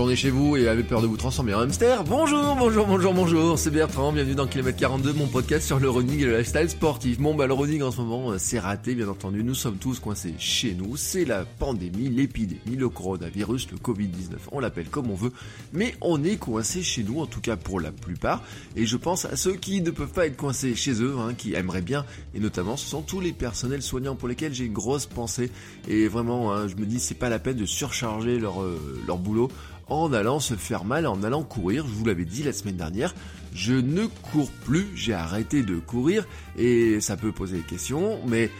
Chez vous et peur de vous transformer en hamster Bonjour, bonjour, bonjour, bonjour, c'est Bertrand, bienvenue dans Kilomètre 42, mon podcast sur le running et le lifestyle sportif. Bon bah le running en ce moment, euh, c'est raté bien entendu, nous sommes tous coincés chez nous, c'est la pandémie, l'épidémie, le coronavirus, le Covid-19, on l'appelle comme on veut, mais on est coincés chez nous, en tout cas pour la plupart, et je pense à ceux qui ne peuvent pas être coincés chez eux, hein, qui aimeraient bien, et notamment ce sont tous les personnels soignants pour lesquels j'ai une grosse pensée, et vraiment, hein, je me dis c'est pas la peine de surcharger leur, euh, leur boulot en allant se faire mal, en allant courir. Je vous l'avais dit la semaine dernière, je ne cours plus, j'ai arrêté de courir et ça peut poser des questions, mais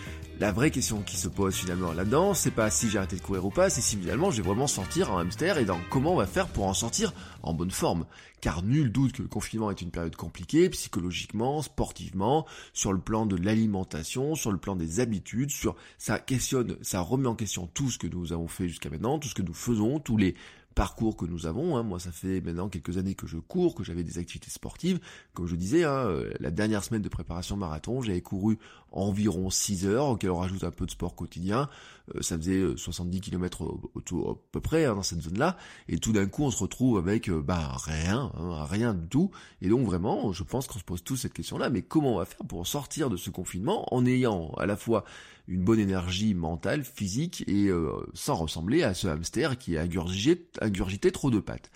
la vraie question qui se pose finalement là-dedans, c'est pas si j'ai arrêté de courir ou pas, c'est si finalement je vais vraiment sortir en hamster et dans comment on va faire pour en sortir en bonne forme. Car nul doute que le confinement est une période compliquée, psychologiquement, sportivement, sur le plan de l'alimentation, sur le plan des habitudes, sur ça questionne, ça remet en question tout ce que nous avons fait jusqu'à maintenant, tout ce que nous faisons, tous les parcours que nous avons. Hein. Moi, ça fait maintenant quelques années que je cours, que j'avais des activités sportives. Comme je disais, hein, euh, la dernière semaine de préparation marathon, j'avais couru environ 6 heures, auquel on rajoute un peu de sport quotidien. Euh, ça faisait 70 km autour, à peu près hein, dans cette zone-là. Et tout d'un coup, on se retrouve avec euh, bah rien, hein, rien du tout. Et donc vraiment, je pense qu'on se pose tous cette question-là. Mais comment on va faire pour sortir de ce confinement en ayant à la fois une bonne énergie mentale, physique et euh, sans ressembler à ce hamster qui a ingurgité trop de pâtes.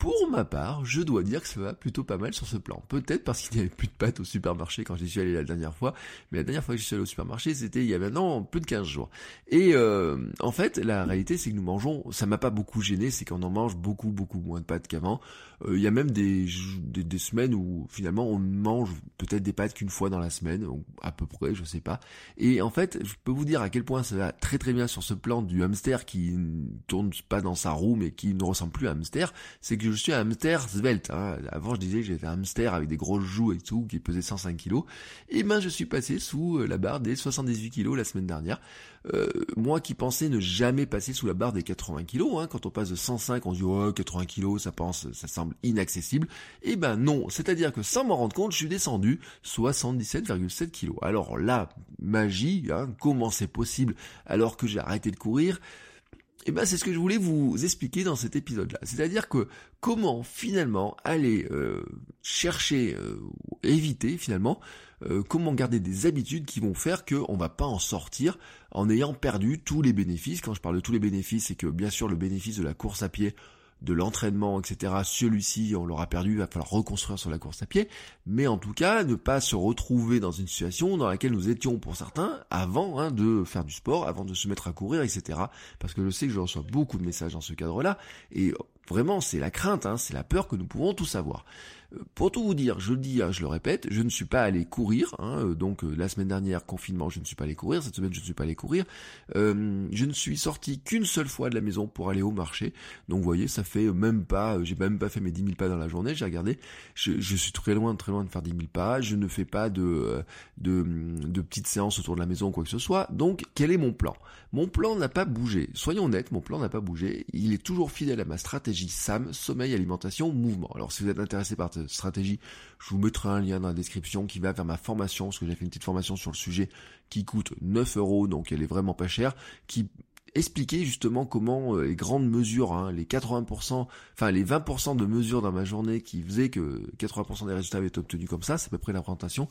Pour ma part, je dois dire que ça va plutôt pas mal sur ce plan. Peut-être parce qu'il n'y avait plus de pâtes au supermarché quand j'y suis allé la dernière fois, mais la dernière fois que je suis allé au supermarché, c'était il y a maintenant plus de 15 jours. Et euh, en fait, la réalité, c'est que nous mangeons, ça m'a pas beaucoup gêné, c'est qu'on en mange beaucoup, beaucoup moins de pâtes qu'avant. Euh, il y a même des, des, des, semaines où finalement on mange peut-être des pâtes qu'une fois dans la semaine, à peu près, je sais pas. Et en fait, je peux vous dire à quel point ça va très très bien sur ce plan du hamster qui ne tourne pas dans sa roue, mais qui ne ressemble plus à hamster, c'est que je suis un hamster svelte. Hein. Avant, je disais que j'étais un hamster avec des grosses joues et tout, qui pesait 105 kilos. Et ben, je suis passé sous euh, la barre des 78 kilos la semaine dernière. Euh, moi qui pensais ne jamais passer sous la barre des 80 kilos, hein, quand on passe de 105, on se dit oh 80 kilos, ça pense, ça semble inaccessible. Et ben non, c'est-à-dire que sans m'en rendre compte, je suis descendu 77,7 kilos. Alors là, magie, hein, comment c'est possible alors que j'ai arrêté de courir? Eh ben c'est ce que je voulais vous expliquer dans cet épisode-là. C'est-à-dire que comment finalement aller euh, chercher, euh, éviter finalement, euh, comment garder des habitudes qui vont faire qu'on va pas en sortir en ayant perdu tous les bénéfices. Quand je parle de tous les bénéfices, c'est que bien sûr le bénéfice de la course à pied, de l'entraînement, etc. Celui-ci, on l'aura perdu, il va falloir reconstruire sur la course à pied, mais en tout cas, ne pas se retrouver dans une situation dans laquelle nous étions pour certains avant hein, de faire du sport, avant de se mettre à courir, etc. Parce que je sais que je reçois beaucoup de messages dans ce cadre-là, et vraiment, c'est la crainte, hein, c'est la peur que nous pouvons tous avoir. Pour tout vous dire, je le dis, hein, je le répète, je ne suis pas allé courir. Hein, euh, donc euh, la semaine dernière, confinement, je ne suis pas allé courir. Cette semaine, je ne suis pas allé courir. Euh, je ne suis sorti qu'une seule fois de la maison pour aller au marché. Donc vous voyez, ça fait même pas, j'ai même pas fait mes 10 000 pas dans la journée. J'ai regardé, je, je, suis très loin, très loin de faire 10 000 pas. Je ne fais pas de, de, de petites séances autour de la maison ou quoi que ce soit. Donc quel est mon plan? Mon plan n'a pas bougé. Soyons honnêtes, mon plan n'a pas bougé. Il est toujours fidèle à ma stratégie SAM, sommeil, alimentation, mouvement. Alors si vous êtes intéressé par stratégie, je vous mettrai un lien dans la description qui va vers ma formation, parce que j'ai fait une petite formation sur le sujet qui coûte 9 euros, donc elle est vraiment pas chère, qui expliquait justement comment euh, les grandes mesures, hein, les 80%, enfin les 20% de mesures dans ma journée qui faisaient que 80% des résultats avaient été obtenus comme ça, c'est à peu près la présentation,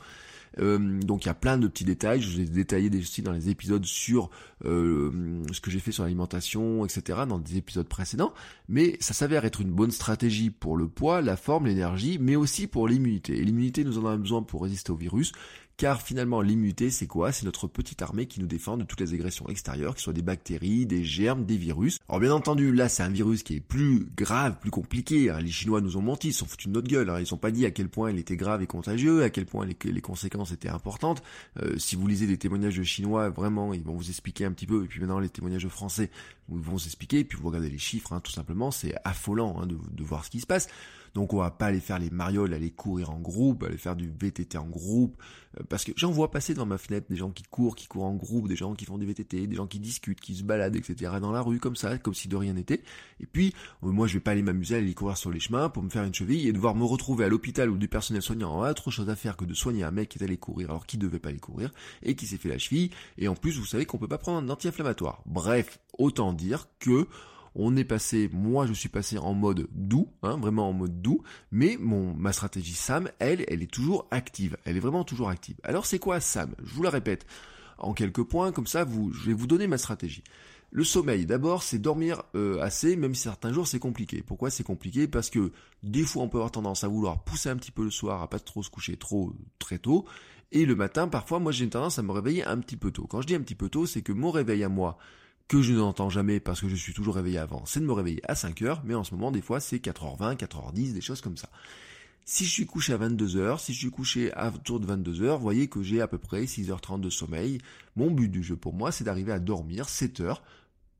euh, donc il y a plein de petits détails, je les ai détaillés aussi dans les épisodes sur euh, ce que j'ai fait sur l'alimentation, etc., dans des épisodes précédents, mais ça s'avère être une bonne stratégie pour le poids, la forme, l'énergie, mais aussi pour l'immunité. Et l'immunité, nous en avons besoin pour résister au virus, car finalement l'immunité c'est quoi? C'est notre petite armée qui nous défend de toutes les agressions extérieures, ce soit des bactéries, des germes, des virus. Alors bien entendu, là c'est un virus qui est plus grave, plus compliqué. Hein. Les Chinois nous ont menti, ils sont foutus de notre gueule. Hein. Ils ont pas dit à quel point il était grave et contagieux, à quel point les, conséquences étaient importantes. Euh, si vous lisez des témoignages Chinois, vraiment, ils vont vous expliquer un petit peu. Et puis maintenant les témoignages de Français, vont vous expliquer. Et puis vous regardez les chiffres, hein, tout simplement, c'est affolant de voir ce qui se passe. Donc on va pas aller faire les marioles, aller courir en groupe, aller faire du VTT en groupe, euh, parce que j'en vois passer dans ma fenêtre des gens qui courent, qui courent en groupe, des gens qui font du VTT, des gens qui discutent, qui se baladent, etc. dans la rue comme ça, comme si de rien n'était. Et puis euh, moi je vais pas aller m'amuser à aller courir sur les chemins pour me faire une cheville et devoir me retrouver à l'hôpital où du personnel soignant a autre chose à faire que de soigner un mec qui est allé courir alors qu'il devait pas aller courir et qui s'est fait la cheville. Et en plus vous savez qu'on peut pas prendre un anti-inflammatoire. Bref, autant dire que on est passé, moi je suis passé en mode doux, hein, vraiment en mode doux, mais ma stratégie SAM, elle, elle est toujours active, elle est vraiment toujours active. Alors c'est quoi SAM? Je vous la répète en quelques points, comme ça je vais vous donner ma stratégie. Le sommeil, d'abord, c'est dormir euh, assez, même si certains jours c'est compliqué. Pourquoi c'est compliqué? Parce que des fois on peut avoir tendance à vouloir pousser un petit peu le soir, à pas trop se coucher trop très tôt, et le matin, parfois, moi j'ai une tendance à me réveiller un petit peu tôt. Quand je dis un petit peu tôt, c'est que mon réveil à moi, que je n'entends jamais parce que je suis toujours réveillé avant, c'est de me réveiller à 5 heures, mais en ce moment, des fois, c'est 4h20, 4h10, des choses comme ça. Si je suis couché à 22h, si je suis couché à autour de 22h, vous voyez que j'ai à peu près 6h30 de sommeil. Mon but du jeu pour moi, c'est d'arriver à dormir 7 heures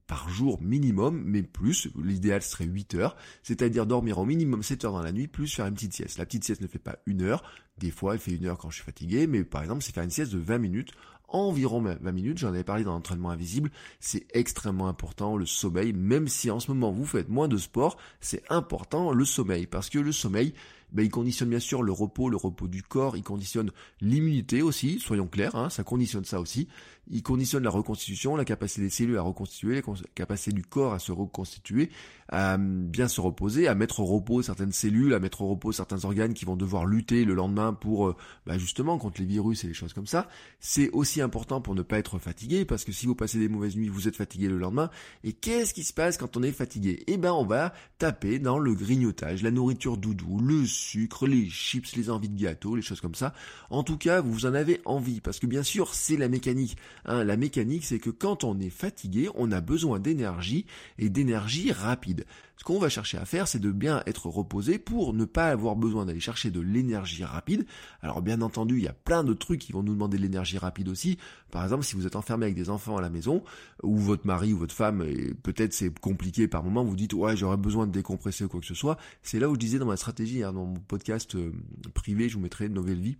par jour minimum, mais plus, l'idéal serait 8 heures, c'est-à-dire dormir au minimum 7 heures dans la nuit, plus faire une petite sieste. La petite sieste ne fait pas une heure, des fois elle fait une heure quand je suis fatigué, mais par exemple c'est faire une sieste de 20 minutes environ 20 minutes, j'en avais parlé dans l'entraînement invisible, c'est extrêmement important le sommeil, même si en ce moment vous faites moins de sport, c'est important le sommeil, parce que le sommeil, ben, il conditionne bien sûr le repos, le repos du corps, il conditionne l'immunité aussi, soyons clairs, hein, ça conditionne ça aussi, il conditionne la reconstitution, la capacité des cellules à reconstituer, la capacité du corps à se reconstituer, à bien se reposer, à mettre au repos certaines cellules, à mettre au repos certains organes qui vont devoir lutter le lendemain pour euh, bah, justement contre les virus et les choses comme ça. C'est aussi important pour ne pas être fatigué, parce que si vous passez des mauvaises nuits, vous êtes fatigué le lendemain. Et qu'est-ce qui se passe quand on est fatigué? Eh ben on va taper dans le grignotage, la nourriture doudou, le sucre, les chips, les envies de gâteau, les choses comme ça. En tout cas, vous en avez envie, parce que bien sûr, c'est la mécanique. Hein. la mécanique, c'est que quand on est fatigué, on a besoin d'énergie et d'énergie rapide. Ce qu'on va chercher à faire, c'est de bien être reposé pour ne pas avoir besoin d'aller chercher de l'énergie rapide. Alors bien entendu, il y a plein de trucs qui vont nous demander de l'énergie rapide aussi. Par exemple, si vous êtes enfermé avec des enfants à la maison, ou votre mari ou votre femme, et peut-être c'est compliqué par moment, vous dites ouais j'aurais besoin de décompresser ou quoi que ce soit. C'est là où je disais dans ma stratégie, hein, dans mon podcast euh, privé, je vous mettrai une nouvelle vie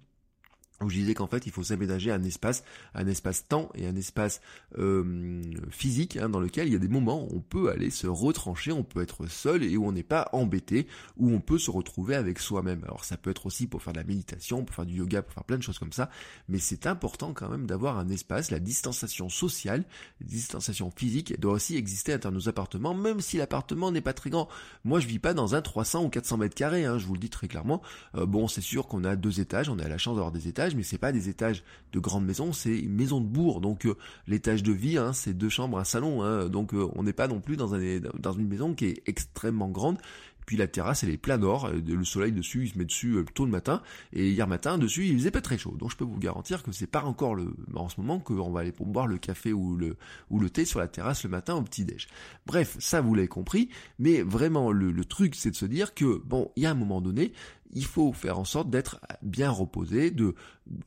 où je disais qu'en fait il faut s'aménager un espace, un espace-temps et un espace euh, physique hein, dans lequel il y a des moments où on peut aller se retrancher, on peut être seul et où on n'est pas embêté, où on peut se retrouver avec soi-même. Alors ça peut être aussi pour faire de la méditation, pour faire du yoga, pour faire plein de choses comme ça, mais c'est important quand même d'avoir un espace, la distanciation sociale, la distanciation physique doit aussi exister à l'intérieur de nos appartements, même si l'appartement n'est pas très grand. Moi je vis pas dans un 300 ou 400 mètres carrés, hein, je vous le dis très clairement. Euh, bon c'est sûr qu'on a deux étages, on a la chance d'avoir des étages mais c'est pas des étages de grandes maisons, c'est une maison de bourg. Donc euh, l'étage de vie, hein, c'est deux chambres, un salon. Hein. donc euh, on n'est pas non plus dans, un, dans une maison qui est extrêmement grande. Puis la terrasse, elle est plein d'or. Euh, le soleil dessus, il se met dessus tôt le matin. Et hier matin, dessus, il faisait pas très chaud. Donc je peux vous garantir que c'est pas encore en ce moment qu'on va aller pour boire le café ou le, thé sur la terrasse le matin au petit déj. Bref, ça vous l'avez compris. Mais vraiment, le truc, c'est de se dire que, bon, il y a un moment donné, il faut faire en sorte d'être bien reposé, de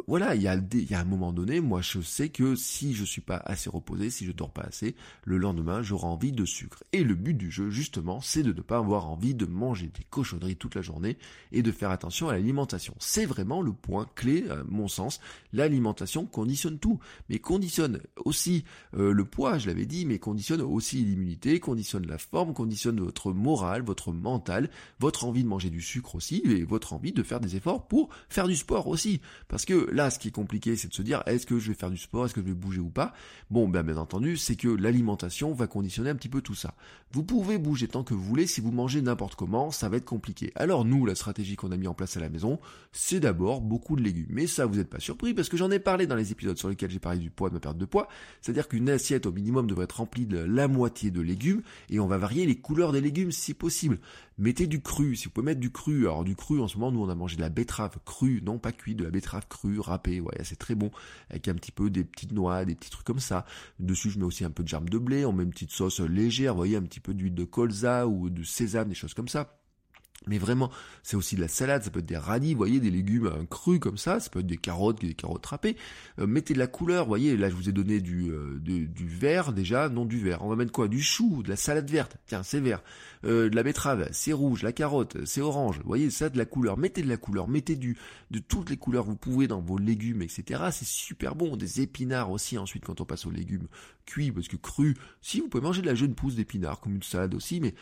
voilà, il y a il y a un moment donné, moi je sais que si je suis pas assez reposé, si je dors pas assez, le lendemain j'aurai envie de sucre. Et le but du jeu justement, c'est de ne pas avoir envie de manger des cochonneries toute la journée et de faire attention à l'alimentation. C'est vraiment le point clé à mon sens. L'alimentation conditionne tout, mais conditionne aussi euh, le poids, je l'avais dit, mais conditionne aussi l'immunité, conditionne la forme, conditionne votre morale, votre mental, votre envie de manger du sucre aussi votre envie de faire des efforts pour faire du sport aussi. Parce que là, ce qui est compliqué, c'est de se dire, est-ce que je vais faire du sport, est-ce que je vais bouger ou pas? Bon, ben, bien entendu, c'est que l'alimentation va conditionner un petit peu tout ça. Vous pouvez bouger tant que vous voulez, si vous mangez n'importe comment, ça va être compliqué. Alors nous, la stratégie qu'on a mis en place à la maison, c'est d'abord beaucoup de légumes. Mais ça, vous n'êtes pas surpris, parce que j'en ai parlé dans les épisodes sur lesquels j'ai parlé du poids, de ma perte de poids. C'est-à-dire qu'une assiette au minimum devrait être remplie de la moitié de légumes, et on va varier les couleurs des légumes si possible. Mettez du cru, si vous pouvez mettre du cru. Alors du cru, en ce moment, nous on a mangé de la betterave crue, non pas cuite, de la betterave crue, râpée, ouais, c'est très bon, avec un petit peu des petites noix, des petits trucs comme ça. Dessus, je mets aussi un peu de germe de blé, on met une petite sauce légère, vous voyez, un petit peu d'huile de colza ou de sésame, des choses comme ça. Mais vraiment, c'est aussi de la salade, ça peut être des radis, vous voyez, des légumes euh, crus comme ça, ça peut être des carottes, des carottes râpées. Euh, mettez de la couleur, vous voyez, là je vous ai donné du, euh, du vert déjà, non du vert. On va mettre quoi? Du chou, de la salade verte, tiens, c'est vert. de la betterave, c'est rouge, la carotte, c'est orange. Vous voyez, ça de la couleur. Mettez de la couleur, mettez du de toutes les couleurs que vous pouvez dans vos légumes, etc. C'est super bon. Des épinards aussi ensuite quand on passe aux légumes cuits, parce que crus, si vous pouvez manger de la jeune pousse d'épinards comme une salade aussi, mais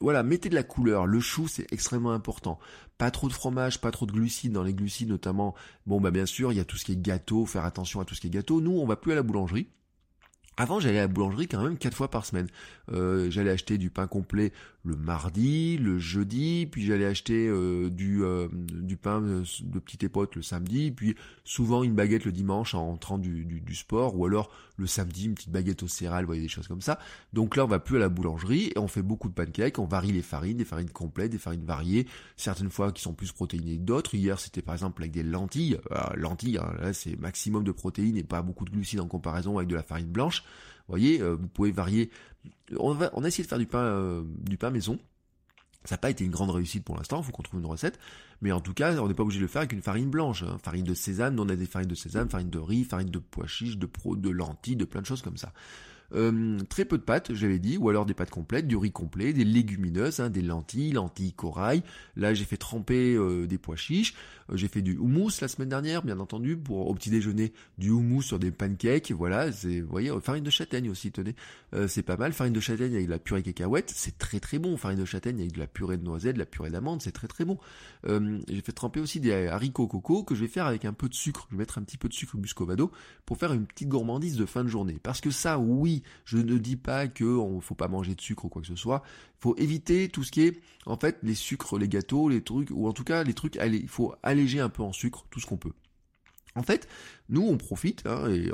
voilà, mettez de la couleur. Le chou, c'est extrêmement important. Pas trop de fromage, pas trop de glucides. Dans les glucides, notamment, bon, bah bien sûr, il y a tout ce qui est gâteau. Faire attention à tout ce qui est gâteau. Nous, on va plus à la boulangerie. Avant, j'allais à la boulangerie quand même quatre fois par semaine. Euh, j'allais acheter du pain complet le mardi, le jeudi, puis j'allais acheter euh, du, euh, du pain de petite époque le samedi, puis souvent une baguette le dimanche en rentrant du, du, sport, ou alors le samedi une petite baguette au céréales, vous voyez des choses comme ça. Donc là, on va plus à la boulangerie et on fait beaucoup de pancakes, on varie les farines, des farines complètes, des farines variées, certaines fois qui sont plus protéinées que d'autres. Hier, c'était par exemple avec des lentilles. lentilles, hein, là c'est maximum de protéines et pas beaucoup de glucides en comparaison avec de la farine blanche. Vous voyez, euh, vous pouvez varier. On, va, on a essayé de faire du pain, euh, du pain maison. Ça n'a pas été une grande réussite pour l'instant, il faut qu'on trouve une recette. Mais en tout cas, on n'est pas obligé de le faire avec une farine blanche. Hein. Farine de sésame, on a des farines de sésame, farine de riz, farine de pois chiches, de pro, de lentilles, de plein de choses comme ça. Euh, très peu de pâtes, j'avais dit, ou alors des pâtes complètes, du riz complet, des légumineuses, hein, des lentilles, lentilles corail. Là, j'ai fait tremper euh, des pois chiches. Euh, j'ai fait du houmous la semaine dernière, bien entendu, pour au petit déjeuner du houmous sur des pancakes. Voilà, c'est, vous voyez, farine de châtaigne aussi, tenez, c'est pas mal. Farine de châtaigne avec de la purée cacahuète, c'est très très bon. Farine de châtaigne avec de la purée de noisettes, de la purée d'amande, c'est très très bon. j'ai fait tremper aussi des haricots coco que je vais faire avec un peu de sucre. Je vais mettre un petit peu de sucre muscovado pour faire une petite gourmandise de fin de journée. Parce que ça, oui, je ne dis pas que on faut pas manger de sucre ou quoi que ce soit. Il faut éviter tout ce qui est, en fait, les sucres, les gâteaux, les trucs, ou en tout cas les trucs, il faut alléger un peu en sucre tout ce qu'on peut. En fait, nous on profite, hein, et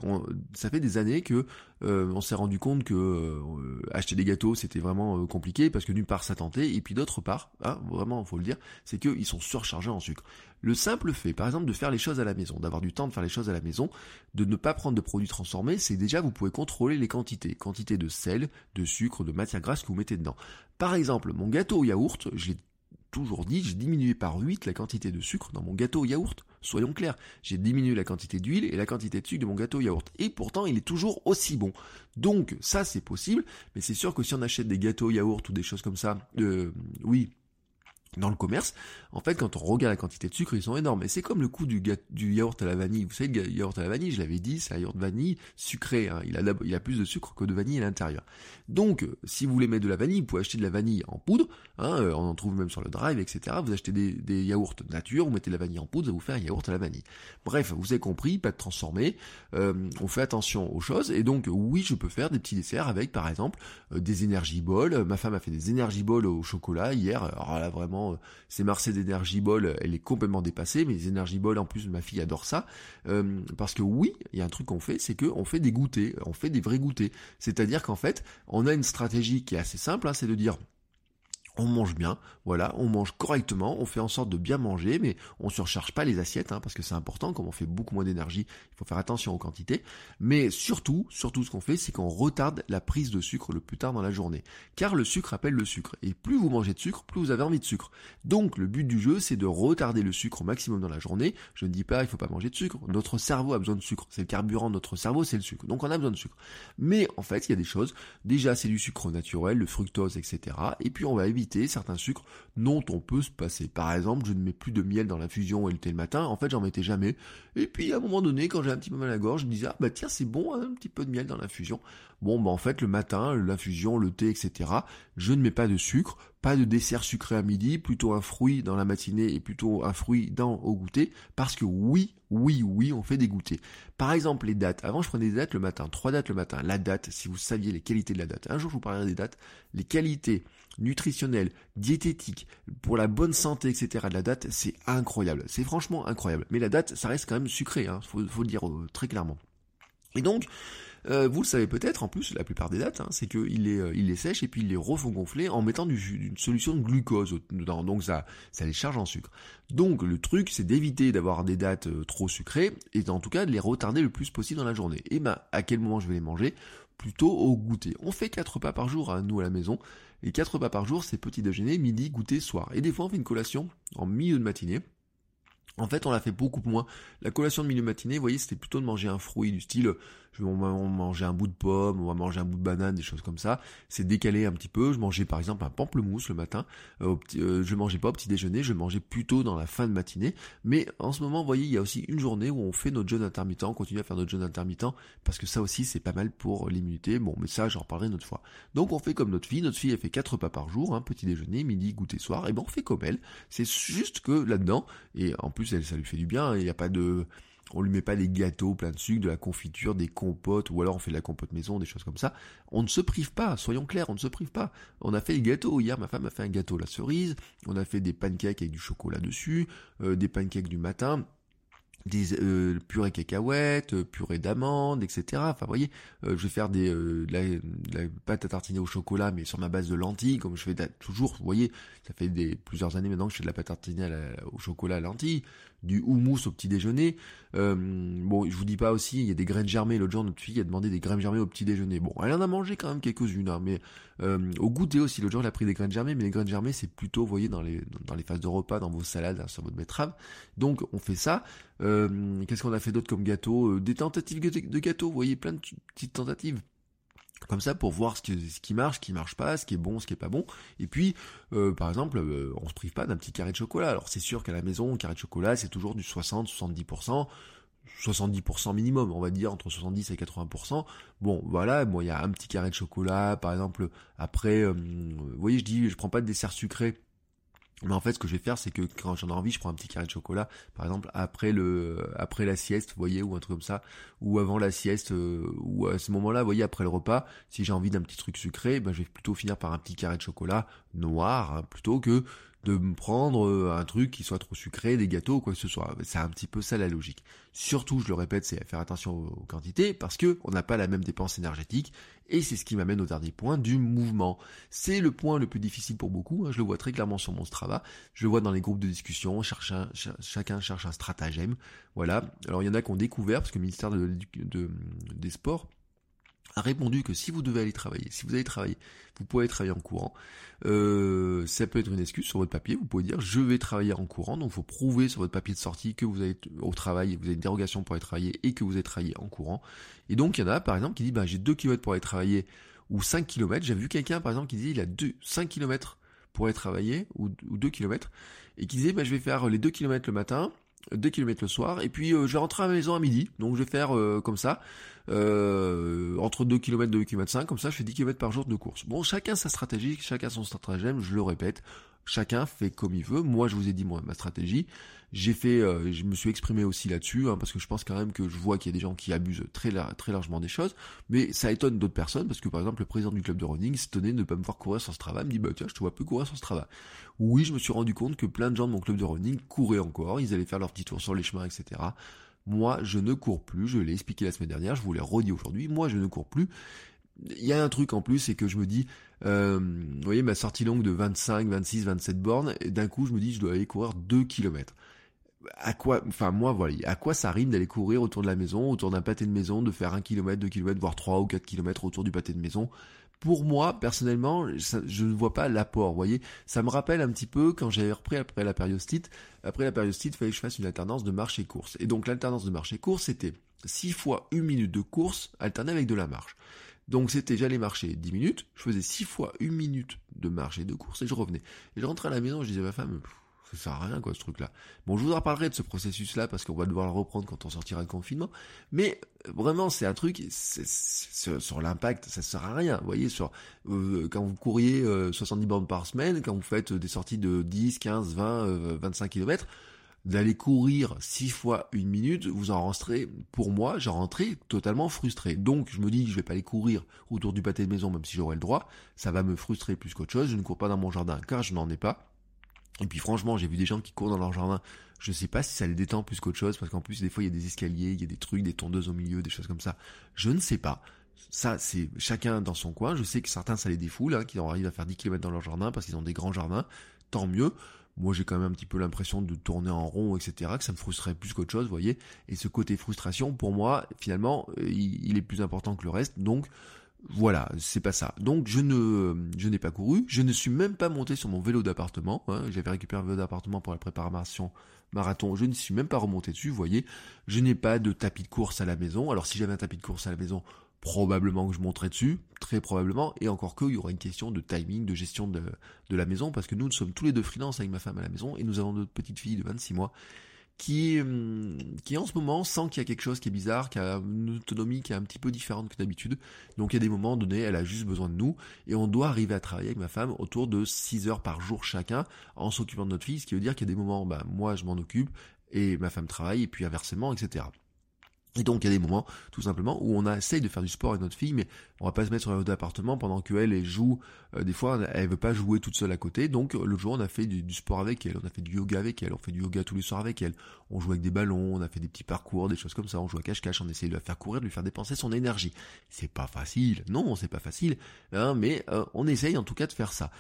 ça fait des années que euh, on s'est rendu compte que euh, acheter des gâteaux c'était vraiment euh, compliqué parce que d'une part ça tentait et puis d'autre part, hein, vraiment faut le dire, c'est qu'ils sont surchargés en sucre. Le simple fait, par exemple, de faire les choses à la maison, d'avoir du temps de faire les choses à la maison, de ne pas prendre de produits transformés, c'est déjà vous pouvez contrôler les quantités, quantité de sel, de sucre, de matière grasse que vous mettez dedans. Par exemple, mon gâteau au yaourt, j'ai toujours dit, j'ai diminué par 8 la quantité de sucre dans mon gâteau au yaourt. Soyons clairs, j'ai diminué la quantité d'huile et la quantité de sucre de mon gâteau au yaourt. Et pourtant, il est toujours aussi bon. Donc, ça, c'est possible, mais c'est sûr que si on achète des gâteaux au yaourt ou des choses comme ça, euh, oui, dans le commerce, en fait, quand on regarde la quantité de sucre, ils sont énormes. Et c'est comme le coût du, yaourt à la vanille. Vous savez, le yaourt à la vanille, je l'avais dit, c'est un yaourt vanille sucré. Hein. Il, a, il a plus de sucre que de vanille à l'intérieur. Donc, si vous voulez mettre de la vanille, vous pouvez acheter de la vanille en poudre. Hein, euh, on en trouve même sur le drive, etc. Vous achetez des, yaourts nature, vous mettez de la vanille en poudre, ça vous fait un yaourt à la vanille. Bref, vous avez compris, pas de transformé. Euh, on fait attention aux choses. Et donc, oui, je peux faire des petits desserts avec, par exemple, euh, des énergie balls. Ma femme a fait des énergie balls au chocolat hier. Alors là, vraiment c'est Marseille d'Energy Ball, elle est complètement dépassée, mais les Energy Ball, en plus, ma fille adore ça, euh, parce que oui, il y a un truc qu'on fait, c'est qu'on fait des goûters, on fait des vrais goûters. C'est-à-dire qu'en fait, on a une stratégie qui est assez simple, hein, c'est de dire, on mange bien, voilà, on mange correctement, on fait en sorte de bien manger, mais on surcharge pas les assiettes, hein, parce que c'est important, comme on fait beaucoup moins d'énergie, il faut faire attention aux quantités. Mais surtout, surtout ce qu'on fait, c'est qu'on retarde la prise de sucre le plus tard dans la journée. Car le sucre appelle le sucre, et plus vous mangez de sucre, plus vous avez envie de sucre. Donc le but du jeu, c'est de retarder le sucre au maximum dans la journée. Je ne dis pas il faut pas manger de sucre, notre cerveau a besoin de sucre, c'est le carburant de notre cerveau, c'est le sucre, donc on a besoin de sucre. Mais en fait, il y a des choses, déjà c'est du sucre naturel, le fructose, etc. Et puis on va éviter certains sucres dont on peut se passer. Par exemple, je ne mets plus de miel dans l'infusion et le thé le matin. En fait, j'en mettais jamais. Et puis, à un moment donné, quand j'ai un petit peu mal à la gorge, je disais, ah bah tiens, c'est bon, hein, un petit peu de miel dans l'infusion. Bon, bah en fait, le matin, l'infusion, le thé, etc., je ne mets pas de sucre, pas de dessert sucré à midi, plutôt un fruit dans la matinée et plutôt un fruit dans au goûter, parce que oui, oui, oui, on fait des goûters. Par exemple, les dates. Avant, je prenais des dates le matin, trois dates le matin. La date, si vous saviez les qualités de la date. Un jour, je vous parlerai des dates. Les qualités nutritionnelles, diététiques, pour la bonne santé, etc. de la date, c'est incroyable. C'est franchement incroyable. Mais la date, ça reste quand même sucré, hein, faut, le dire euh, très clairement. Et donc, euh, vous le savez peut-être, en plus, la plupart des dates, hein, c'est qu'ils les, il les sèchent et puis ils les refont gonfler en mettant du, une solution de glucose dedans. Donc ça, ça les charge en sucre. Donc le truc, c'est d'éviter d'avoir des dates trop sucrées et en tout cas de les retarder le plus possible dans la journée. Et ben, à quel moment je vais les manger? Plutôt au goûter. On fait 4 repas par jour, à hein, nous à la maison. Et 4 repas par jour, c'est petit déjeuner, midi, goûter, soir. Et des fois, on fait une collation en milieu de matinée. En fait, on l'a fait beaucoup moins. La collation de milieu de matinée, vous voyez, c'était plutôt de manger un fruit du style on va manger un bout de pomme, on va manger un bout de banane, des choses comme ça. C'est décalé un petit peu. Je mangeais par exemple un pamplemousse le matin. Euh, euh, je mangeais pas au petit déjeuner, je mangeais plutôt dans la fin de matinée. Mais en ce moment, vous voyez, il y a aussi une journée où on fait notre jeûne intermittent, on continue à faire notre jeûne intermittent, parce que ça aussi c'est pas mal pour l'immunité. Bon, mais ça j'en reparlerai une autre fois. Donc on fait comme notre fille. Notre fille elle fait quatre repas par jour, un petit déjeuner, midi, goûter, soir. Et ben on fait comme elle. C'est juste que là-dedans, et en plus elle, ça lui fait du bien. Il n'y a pas de on lui met pas des gâteaux plein de sucre, de la confiture, des compotes, ou alors on fait de la compote maison, des choses comme ça. On ne se prive pas, soyons clairs, on ne se prive pas. On a fait des gâteaux. Hier, ma femme a fait un gâteau à la cerise. On a fait des pancakes avec du chocolat dessus, euh, des pancakes du matin des euh, purées cacahuètes, euh, purée d'amandes, etc. Enfin, vous voyez, euh, je vais faire des de la, pâte à tartiner au chocolat, mais sur ma base de lentilles, comme je fais toujours. Vous voyez, ça fait des plusieurs années maintenant que je fais de la pâte à tartiner au chocolat à lentilles du houmous au petit déjeuner. Euh, bon, je vous dis pas aussi, il y a des graines germées. L'autre jour, notre fille a demandé des graines germées au petit déjeuner. Bon, elle en a mangé quand même quelques-unes, hein, mais euh, au goûter aussi. L'autre jour, elle a pris des graines germées, mais les graines germées, c'est plutôt, vous voyez, dans les dans les phases de repas, dans vos salades, hein, sur votre betterave. Donc, on fait ça. Euh, qu'est-ce qu'on a fait d'autre comme gâteau Des tentatives de gâteau, vous voyez, plein de petites tentatives comme ça pour voir ce qui, marche, ce qui marche pas, ce qui est bon, ce qui est pas bon. Et puis, euh, par exemple, euh, on se prive pas d'un petit carré de chocolat. Alors c'est sûr qu'à la maison, un carré de chocolat, c'est toujours du 60-70%. 70% minimum, on va dire entre 70 et 80%. Bon, voilà, il y a un petit carré de chocolat, par exemple, après, euh, vous voyez, je dis, je prends pas de dessert sucré mais en fait, ce que je vais faire, c'est que quand j'en ai envie, je prends un petit carré de chocolat, par exemple, après le, après la sieste, vous voyez, ou un truc comme ça, ou avant la sieste, euh, ou à ce moment-là, voyez, après le repas, si j'ai envie d'un petit truc sucré, ben, je vais plutôt finir par un petit carré de chocolat noir, hein, plutôt que de me prendre euh, un truc qui soit trop sucré, des gâteaux, quoi que ce soit. C'est un petit peu ça la logique. Surtout, je le répète, c'est faire attention aux quantités parce que on n'a pas la même dépense énergétique et c'est ce qui m'amène au dernier point du mouvement. C'est le point le plus difficile pour beaucoup. Hein, je le vois très clairement sur mon Strava. Je le vois dans les groupes de discussion. chacun cherche un stratagème. Voilà. Alors il y en a qui ont découvert parce que le ministère des Sports a répondu que si vous devez aller travailler, si vous allez travailler, vous pouvez travailler en courant. Euh, ça peut être une excuse sur votre papier. Vous pouvez dire je vais travailler en courant. Donc il faut prouver sur votre papier de sortie que vous allez au travail, vous avez une dérogation pour aller travailler et que vous allez travailler en courant. Et donc il y en a par exemple qui dit bah j'ai 2 km pour aller travailler ou 5 km. J'ai vu quelqu'un par exemple qui disait il a 2, 5 km pour aller travailler ou, ou 2 km et qui disait bah je vais faire les 2 km le matin 2 km le soir, et puis euh, je vais rentrer à la maison à midi, donc je vais faire euh, comme ça, euh, entre 2 km et 2 km 5, comme ça je fais 10 km par jour de course. Bon, chacun sa stratégie, chacun son stratagème, je le répète, chacun fait comme il veut. Moi, je vous ai dit moi ma stratégie. J'ai fait, euh, je me suis exprimé aussi là-dessus, hein, parce que je pense quand même que je vois qu'il y a des gens qui abusent très, largement des choses, mais ça étonne d'autres personnes, parce que par exemple le président du club de running s'étonnait de ne pas me voir courir sur ce travail, me dit bah tiens, je te vois plus courir sur ce travail. Oui, je me suis rendu compte que plein de gens de mon club de running couraient encore, ils allaient faire leur petit tour sur les chemins, etc. Moi, je ne cours plus, je l'ai expliqué la semaine dernière, je vous l'ai redit aujourd'hui, moi je ne cours plus, il y a un truc en plus, c'est que je me dis, euh, vous voyez, ma sortie longue de 25, 26, 27 bornes, d'un coup, je me dis, je dois aller courir 2 km. À quoi, enfin, moi, à quoi ça rime d'aller courir autour de la maison, autour d'un pâté de maison, de faire 1 km, 2 km, voire 3 ou 4 km autour du pâté de maison? Pour moi, personnellement, je ne vois pas l'apport, vous voyez. Ça me rappelle un petit peu quand j'avais repris après la périostite. Après la périostite, il fallait que je fasse une alternance de marche et course. Et donc, l'alternance de marche et course, c'était 6 fois 1 minute de course alternée avec de la marche. Donc c'était, j'allais marcher 10 minutes, je faisais 6 fois 1 minute de marche et de course et je revenais. Et je rentrais à la maison, je disais à ma femme, ça sert à rien quoi ce truc là. Bon, je vous en parlerai de ce processus là parce qu'on va devoir le reprendre quand on sortira de confinement. Mais euh, vraiment c'est un truc sur, l'impact, ça sert à rien. Vous voyez euh, quand vous courriez 70 euh, bornes par semaine, quand vous faites des sorties de 10, 15, 20, 25 km, d'aller courir six fois une minute, vous en rentrez, pour moi, j'en rentrais totalement frustré. Donc, je me dis, je vais pas aller courir autour du pâté de maison, même si j'aurais le droit. Ça va me frustrer plus qu'autre chose. Je ne cours pas dans mon jardin, car je n'en ai pas. Et puis franchement, j'ai vu des gens qui courent dans leur jardin. Je sais pas si ça les détend plus qu'autre chose, parce qu'en plus des fois il y a des escaliers, il y a des trucs, des tondeuses au milieu, des choses comme ça. Je ne sais pas. Ça, c'est chacun dans son coin. Je sais que certains ça les défoule, hein, qui arrivent à faire 10 km dans leur jardin parce qu'ils ont des grands jardins. Tant mieux. Moi, j'ai quand même un petit peu l'impression de tourner en rond, etc., que ça me frustrerait plus qu'autre chose, vous voyez. Et ce côté frustration, pour moi, finalement, euh, il, est plus important que le reste. Donc, voilà, c'est pas ça. Donc je ne, je n'ai pas couru, je ne suis même pas monté sur mon vélo d'appartement. Hein. J'avais récupéré un vélo d'appartement pour la préparation marathon, je ne suis même pas remonté dessus. Vous voyez, je n'ai pas de tapis de course à la maison. Alors si j'avais un tapis de course à la maison, probablement que je monterais dessus, très probablement, et encore que, il y aura une question de timing, de gestion de, de la maison, parce que nous, nous sommes tous les deux freelance avec ma femme à la maison, et nous avons notre petite fille de 26 mois, qui, hum, qui en ce moment sent qu'il y a quelque chose qui est bizarre, qui a une autonomie qui est un petit peu différente que d'habitude. Donc il y a des moments donnés, elle a juste besoin de nous, et on doit arriver à travailler avec ma femme autour de 6 heures par jour chacun, en s'occupant de notre fille, ce qui veut dire qu'il y a des moments, bah, moi je m'en occupe, et ma femme travaille, et puis inversement, etc. Et donc il y a des moments, tout simplement, où on essaye de faire du sport avec notre fille, mais on va pas se mettre sur un autre appartement pendant qu'elle elle joue. Euh, des fois, elle veut pas jouer toute seule à côté. Donc le jour, on a fait du, sport avec elle, on a fait du yoga avec elle, on fait du yoga tous les soirs avec elle. On joue avec des ballons, on a fait des petits parcours, des choses comme ça. On joue à cache-cache, on essaye de la faire courir, de lui faire dépenser son énergie. C'est pas facile, non, c'est pas facile, hein, mais euh, on essaye en tout cas de faire ça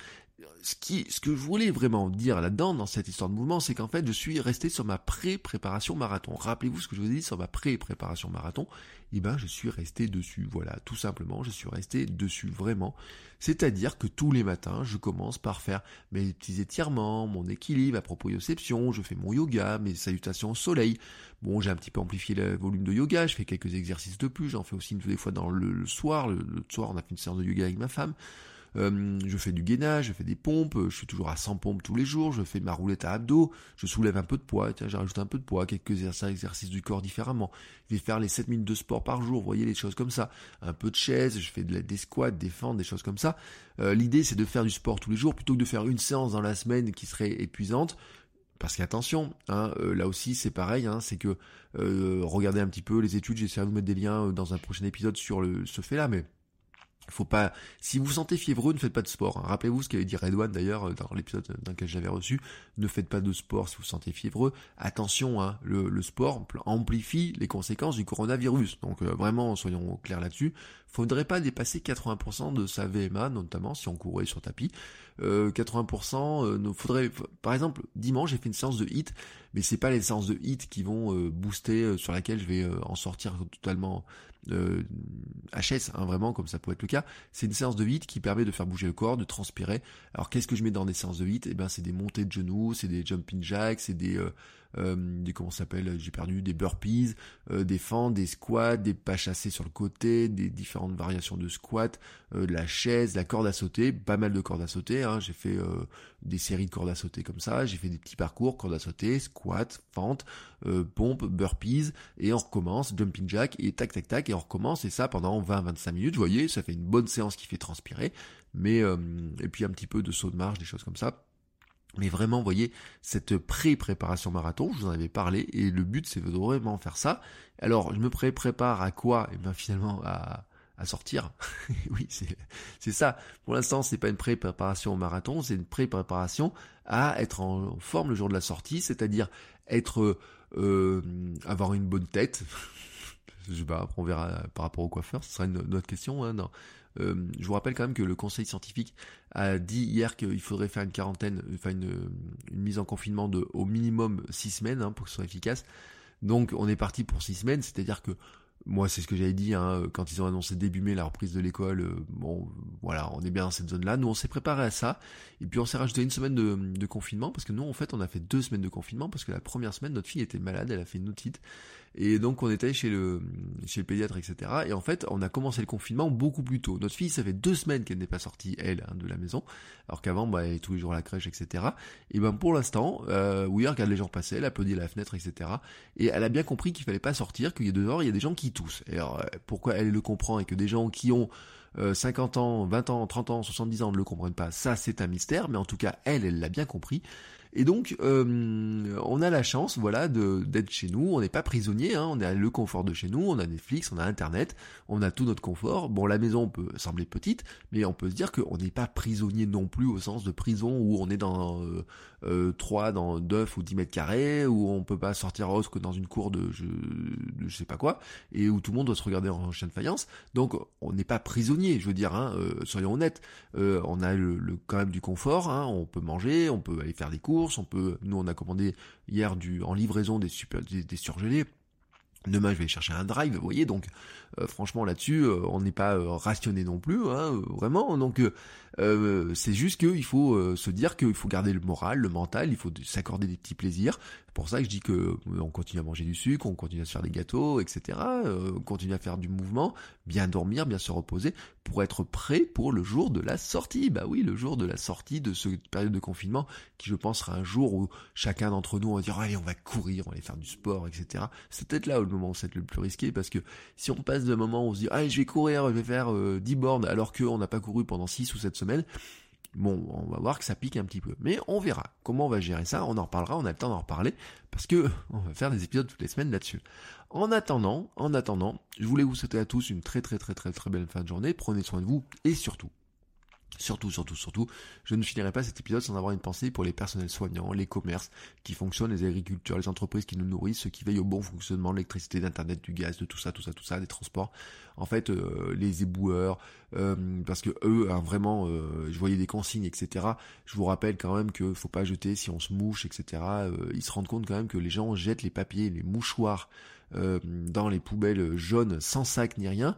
ce, que je voulais vraiment dire là-dedans, dans cette histoire de mouvement, c'est qu'en fait, je suis resté sur ma pré-préparation marathon. Rappelez-vous ce que je vous ai dit sur ma pré-préparation marathon. Eh ben, je suis resté dessus. Voilà, tout simplement, je suis resté dessus, vraiment. C'est-à-dire que tous les matins, je commence par faire mes petits étirements, mon équilibre, à proprioception, je fais mon yoga, mes salutations au soleil. Bon, j'ai un petit peu amplifié le volume de yoga, je fais quelques exercices de plus, j'en fais aussi une des fois dans le, soir. le soir, on a fait une séance de yoga avec ma femme. Euh, je fais du gainage, je fais des pompes, je suis toujours à 100 pompes tous les jours, je fais ma roulette à abdos, je soulève un peu de poids, tiens, j'ajoute un peu de poids, quelques exercices du corps différemment. Je vais faire les 7 minutes de sport par jour, vous voyez les choses comme ça. Un peu de chaise, je fais des squats, des fentes, des choses comme ça. Euh, l'idée c'est de faire du sport tous les jours plutôt que de faire une séance dans la semaine qui serait épuisante. Parce qu'attention, hein, euh, là aussi c'est pareil, hein, c'est que regardez un petit peu les études, j'essaierai de vous mettre des liens dans un prochain épisode sur le, ce fait-là, mais faut pas. Si vous sentez fiévreux, ne faites pas de sport. Hein. Rappelez-vous ce qu'avait dit Redouane d'ailleurs euh, dans l'épisode dans lequel j'avais reçu. Ne faites pas de sport si vous vous sentez fiévreux. Attention, hein, le, sport amplifie les conséquences du coronavirus. Donc euh, vraiment, soyons clairs là-dessus. Faudrait pas dépasser 80% de sa VMA, notamment si on courait sur tapis. Euh, 80%, euh, faudrait. Par exemple, dimanche, j'ai fait une séance de hit, mais c'est pas les séances de hit qui vont booster sur laquelle je vais en sortir totalement euh, HS, hein, vraiment, comme ça pourrait être le cas, c'est une séance de HIIT qui permet de faire bouger le corps, de transpirer. Alors qu'est-ce que je mets dans des séances de HIIT Eh ben c'est des montées de genoux, c'est des jumping jacks, c'est des, euh, euh, des comment s'appelle, j'ai perdu, des burpees, euh, des fentes, des squats, des pas chassés sur le côté, des différentes variations de squat, de la chaise, la corde à sauter, pas mal de cordes à sauter. Hein, j'ai fait des séries de cordes à sauter comme ça, j'ai fait des petits parcours, cordes à sauter, squat, fente, pompe, burpees, et on recommence, jumping jack, et tac tac tac, et on recommence, et ça pendant 20-25 minutes, vous voyez, ça fait une bonne séance qui fait transpirer, mais et puis un petit peu de saut de marche, des choses comme ça. Mais vraiment, vous voyez, cette pré-préparation marathon, je vous en avais parlé, et le but c'est vraiment faire ça. Alors, je me pré-prépare à quoi? Et eh bien finalement à, à sortir. oui, c'est ça. Pour l'instant, c'est pas une pré-préparation au marathon, c'est une pré-préparation à être en forme le jour de la sortie, c'est-à-dire être euh, avoir une bonne tête. je sais pas, on verra par rapport au coiffeur, ce sera une, autre question. Hein, non. Euh, je vous rappelle quand même que le conseil scientifique a dit hier qu'il faudrait faire une quarantaine, enfin une, mise en confinement de au minimum six semaines hein, pour que ce soit efficace. Donc on est parti pour six semaines, c'est-à-dire que moi, c'est ce que j'avais dit hein, quand ils ont annoncé début mai la reprise de l'école. Euh, bon, voilà, on est bien dans cette zone-là. Nous, on s'est préparé à ça. Et puis, on s'est rajouté une semaine de, confinement parce que nous, en fait, on a fait deux semaines de confinement parce que la première semaine, notre fille était malade, elle a fait une otite. Et donc on était chez le chez le pédiatre, etc. Et en fait, on a commencé le confinement beaucoup plus tôt. Notre fille, ça fait deux semaines qu'elle n'est pas sortie, elle, hein, de la maison, alors qu'avant, bah, elle est tous les jours à la crèche, etc. Et ben pour l'instant, euh, oui, regarde les gens passer, elle applaudit à la fenêtre, etc. Et elle a bien compris qu'il fallait pas sortir, qu'il y a dehors, il y a des gens qui Et alors, euh, pourquoi elle le comprend et que des gens qui ont 50 euh, ans, 20 ans, 30 ans, 70 ans ne le comprennent pas, ça c'est un mystère, mais en tout cas, elle, elle l'a bien compris. Et donc, euh, on a la chance, voilà, d'être chez nous. On n'est pas prisonnier. Hein, on a le confort de chez nous. On a Netflix, on a Internet, on a tout notre confort. Bon, la maison peut sembler petite, mais on peut se dire qu'on n'est pas prisonnier non plus au sens de prison où on est dans euh, euh, 3 dans 9 ou 10 mètres carrés, où on peut pas sortir autre que dans une cour de je, de je sais pas quoi, et où tout le monde doit se regarder en chien de faïence. Donc, on n'est pas prisonnier. Je veux dire, hein, euh, soyons honnêtes. Euh, on a le, quand même du confort. Hein, on peut manger, on peut aller faire des on peut. Nous, on a commandé hier du en livraison des super des, surgelés. Demain, je vais chercher un drive, vous voyez, donc euh, franchement là-dessus, euh, on n'est pas rationné non plus, hein, vraiment. Donc c'est juste qu'il faut se dire qu'il faut garder le moral, le mental, il faut s'accorder des petits plaisirs pour ça que je dis que euh, on continue à manger du sucre, on continue à se faire des gâteaux, etc. Euh, on continue à faire du mouvement, bien dormir, bien se reposer, pour être prêt pour le jour de la sortie. Bah oui, le jour de la sortie de cette période de confinement, qui je pense sera un jour où chacun d'entre nous va dire allez on va courir, on va aller faire du sport, etc. C'est peut-être là où le moment où c'est le plus risqué, parce que si on passe de moment où on se dit allez je vais courir, je vais faire 10 euh, bornes, alors qu'on n'a pas couru pendant 6 ou 7 semaines, Bon, on va voir que ça pique un petit peu. Mais on verra comment on va gérer ça. On en reparlera, on a le temps d'en reparler. Parce que on va faire des épisodes toutes les semaines là-dessus. En attendant, en attendant, je voulais vous souhaiter à tous une très très très très très belle fin de journée. Prenez soin de vous et surtout, Surtout, surtout, surtout, je ne finirai pas cet épisode sans avoir une pensée pour les personnels soignants, les commerces qui fonctionnent, les agriculteurs, les entreprises qui nous nourrissent, ceux qui veillent au bon fonctionnement de l'électricité, d'internet, du gaz, de tout ça, tout ça, tout ça, des transports. En fait, euh, les éboueurs, euh, parce que eux, hein, vraiment, euh, je voyais des consignes, etc. Je vous rappelle quand même que faut pas jeter si on se mouche, etc. ils se rendent compte quand même que les gens jettent les papiers, les mouchoirs dans les poubelles jaunes sans sac ni rien.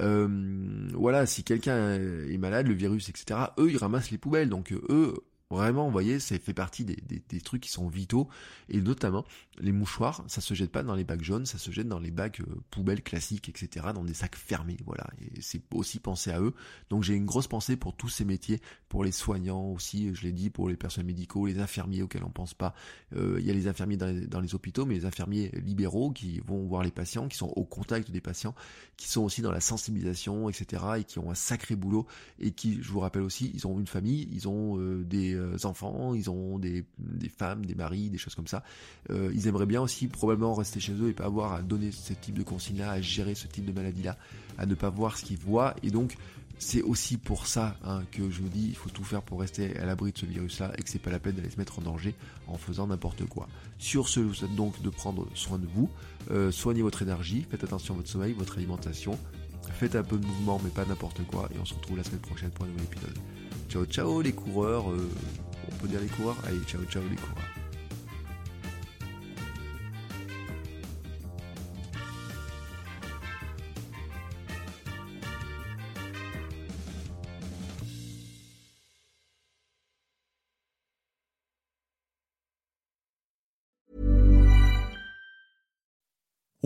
Euh, voilà, si quelqu'un est malade, le virus, etc., eux, ils ramassent les poubelles. Donc eux, Vraiment, vous voyez, ça fait partie des, des, trucs qui sont vitaux. Et notamment, les mouchoirs, ça se jette pas dans les bacs jaunes, ça se jette dans les bacs euh, poubelles classiques, etc., dans des sacs fermés. Voilà, et c'est aussi penser à eux. Donc j'ai une grosse pensée pour tous ces métiers, pour les soignants aussi, je l'ai dit, pour les personnels médicaux, les infirmiers auxquels on pense pas. Euh, il y a les infirmiers dans les, hôpitaux, mais les infirmiers libéraux qui vont voir les patients, qui sont au contact des patients, qui sont aussi dans la sensibilisation, etc., et qui ont un sacré boulot, et qui, je vous rappelle aussi, ils ont une famille, ils ont euh, des enfants, ils ont des, femmes, des maris, des choses comme ça. Aimeraient bien aussi probablement rester chez eux et pas avoir à donner ce type de consignes-là, à gérer ce type de maladie-là, à ne pas voir ce qu'ils voient. Et donc, c'est aussi pour ça hein, que je vous dis, il faut tout faire pour rester à l'abri de ce virus-là et que c'est pas la peine d'aller se mettre en danger en faisant n'importe quoi. Sur ce, je vous souhaite donc de prendre soin de vous, euh, soignez votre énergie, faites attention à votre sommeil, votre alimentation, faites un peu de mouvement mais pas n'importe quoi et on se retrouve la semaine prochaine pour un nouvel épisode. Ciao ciao les coureurs, euh, on peut dire les coureurs? Allez, ciao ciao les coureurs.